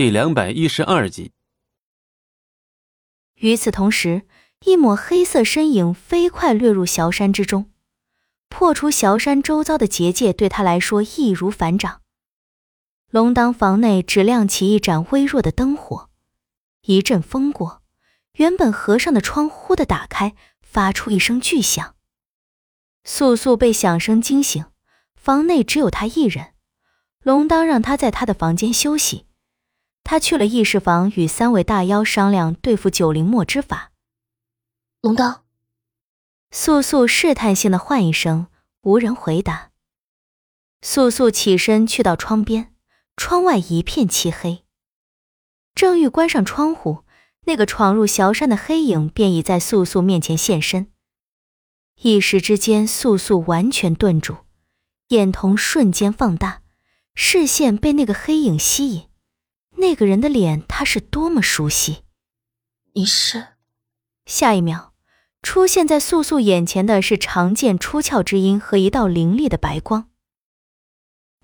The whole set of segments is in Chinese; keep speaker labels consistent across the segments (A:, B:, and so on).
A: 第两百一十二集。
B: 与此同时，一抹黑色身影飞快掠入小山之中，破除小山周遭的结界，对他来说易如反掌。龙当房内只亮起一盏微弱的灯火，一阵风过，原本合上的窗忽地打开，发出一声巨响。素素被响声惊醒，房内只有他一人。龙当让他在他的房间休息，他去了议事房与三位大妖商量对付九灵墨之法。
C: 龙刀，
B: 素素试探性的唤一声，无人回答。素素起身去到窗边，窗外一片漆黑。正欲关上窗户，那个闯入小山的黑影便已在素素面前现身。一时之间，素素完全顿住，眼瞳瞬间放大。视线被那个黑影吸引，那个人的脸，他是多么熟悉！
C: 你是？
B: 下一秒，出现在素素眼前的是长剑出鞘之音和一道凌厉的白光。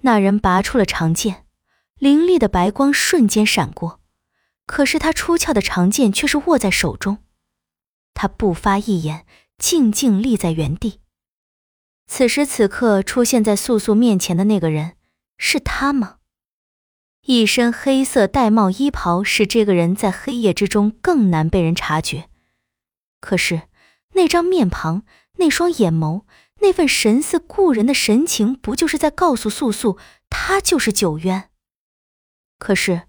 B: 那人拔出了长剑，凌厉的白光瞬间闪过，可是他出鞘的长剑却是握在手中。他不发一言，静静立在原地。此时此刻，出现在素素面前的那个人。是他吗？一身黑色玳帽衣袍，使这个人在黑夜之中更难被人察觉。可是那张面庞、那双眼眸、那份神似故人的神情，不就是在告诉素素，他就是九渊？可是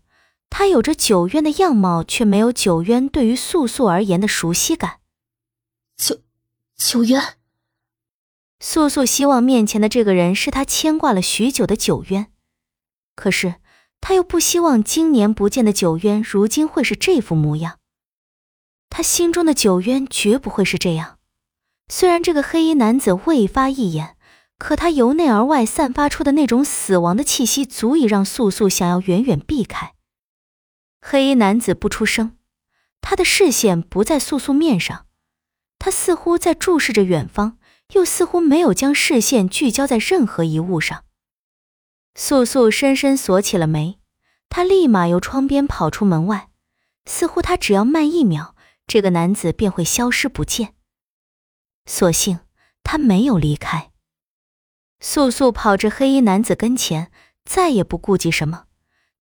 B: 他有着九渊的样貌，却没有九渊对于素素而言的熟悉感。
C: 九九渊。
B: 素素希望面前的这个人是他牵挂了许久的九渊，可是他又不希望经年不见的九渊如今会是这副模样。他心中的九渊绝不会是这样。虽然这个黑衣男子未发一言，可他由内而外散发出的那种死亡的气息，足以让素素想要远远避开。黑衣男子不出声，他的视线不在素素面上，他似乎在注视着远方。又似乎没有将视线聚焦在任何一物上。素素深深锁起了眉，她立马由窗边跑出门外，似乎她只要慢一秒，这个男子便会消失不见。所幸他没有离开。素素跑至黑衣男子跟前，再也不顾及什么，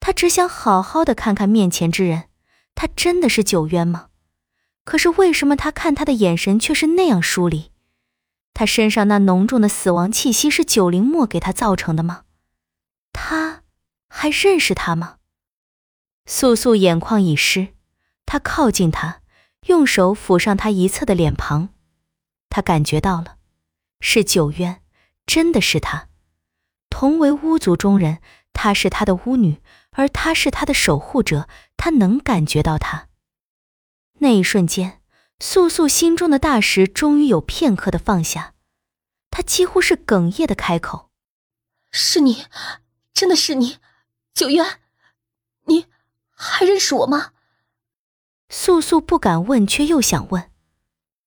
B: 她只想好好的看看面前之人，他真的是九渊吗？可是为什么他看他的眼神却是那样疏离？他身上那浓重的死亡气息是九灵墨给他造成的吗？他还认识他吗？素素眼眶已湿，他靠近他，用手抚上他一侧的脸庞，他感觉到了，是九渊，真的是他。同为巫族中人，他是他的巫女，而他是他的守护者，他能感觉到他。那一瞬间。素素心中的大石终于有片刻的放下，她几乎是哽咽的开口：“
C: 是你，真的是你，九渊，你还认识我吗？”
B: 素素不敢问，却又想问。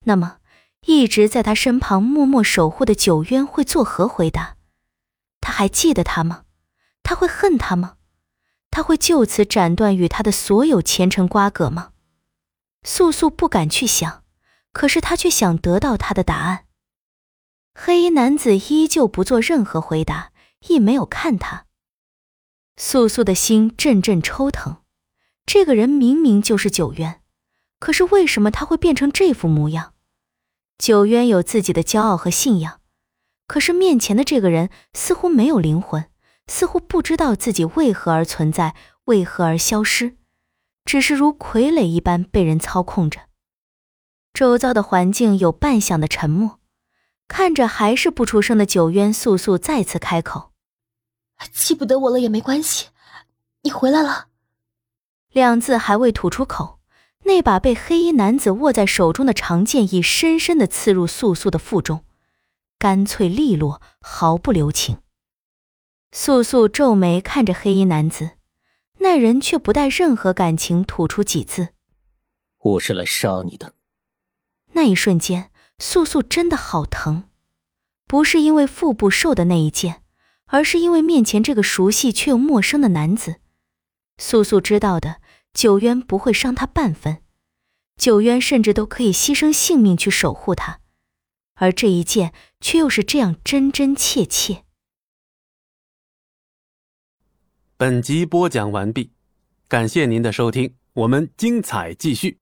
B: 那么，一直在他身旁默默守护的九渊会作何回答？他还记得他吗？他会恨他吗？他会就此斩断与他的所有前尘瓜葛吗？素素不敢去想，可是她却想得到他的答案。黑衣男子依旧不做任何回答，亦没有看他。素素的心阵阵抽疼。这个人明明就是九渊，可是为什么他会变成这副模样？九渊有自己的骄傲和信仰，可是面前的这个人似乎没有灵魂，似乎不知道自己为何而存在，为何而消失。只是如傀儡一般被人操控着，周遭的环境有半响的沉默。看着还是不出声的九渊，素素再次开口：“
C: 记不得我了也没关系，你回来了。”
B: 两字还未吐出口，那把被黑衣男子握在手中的长剑已深深的刺入素素的腹中，干脆利落，毫不留情。素素皱眉看着黑衣男子。那人却不带任何感情，吐出几字：“
D: 我是来杀你的。”
B: 那一瞬间，素素真的好疼，不是因为腹部受的那一剑，而是因为面前这个熟悉却又陌生的男子。素素知道的，九渊不会伤她半分，九渊甚至都可以牺牲性命去守护她，而这一剑却又是这样真真切切。
A: 本集播讲完毕，感谢您的收听，我们精彩继续。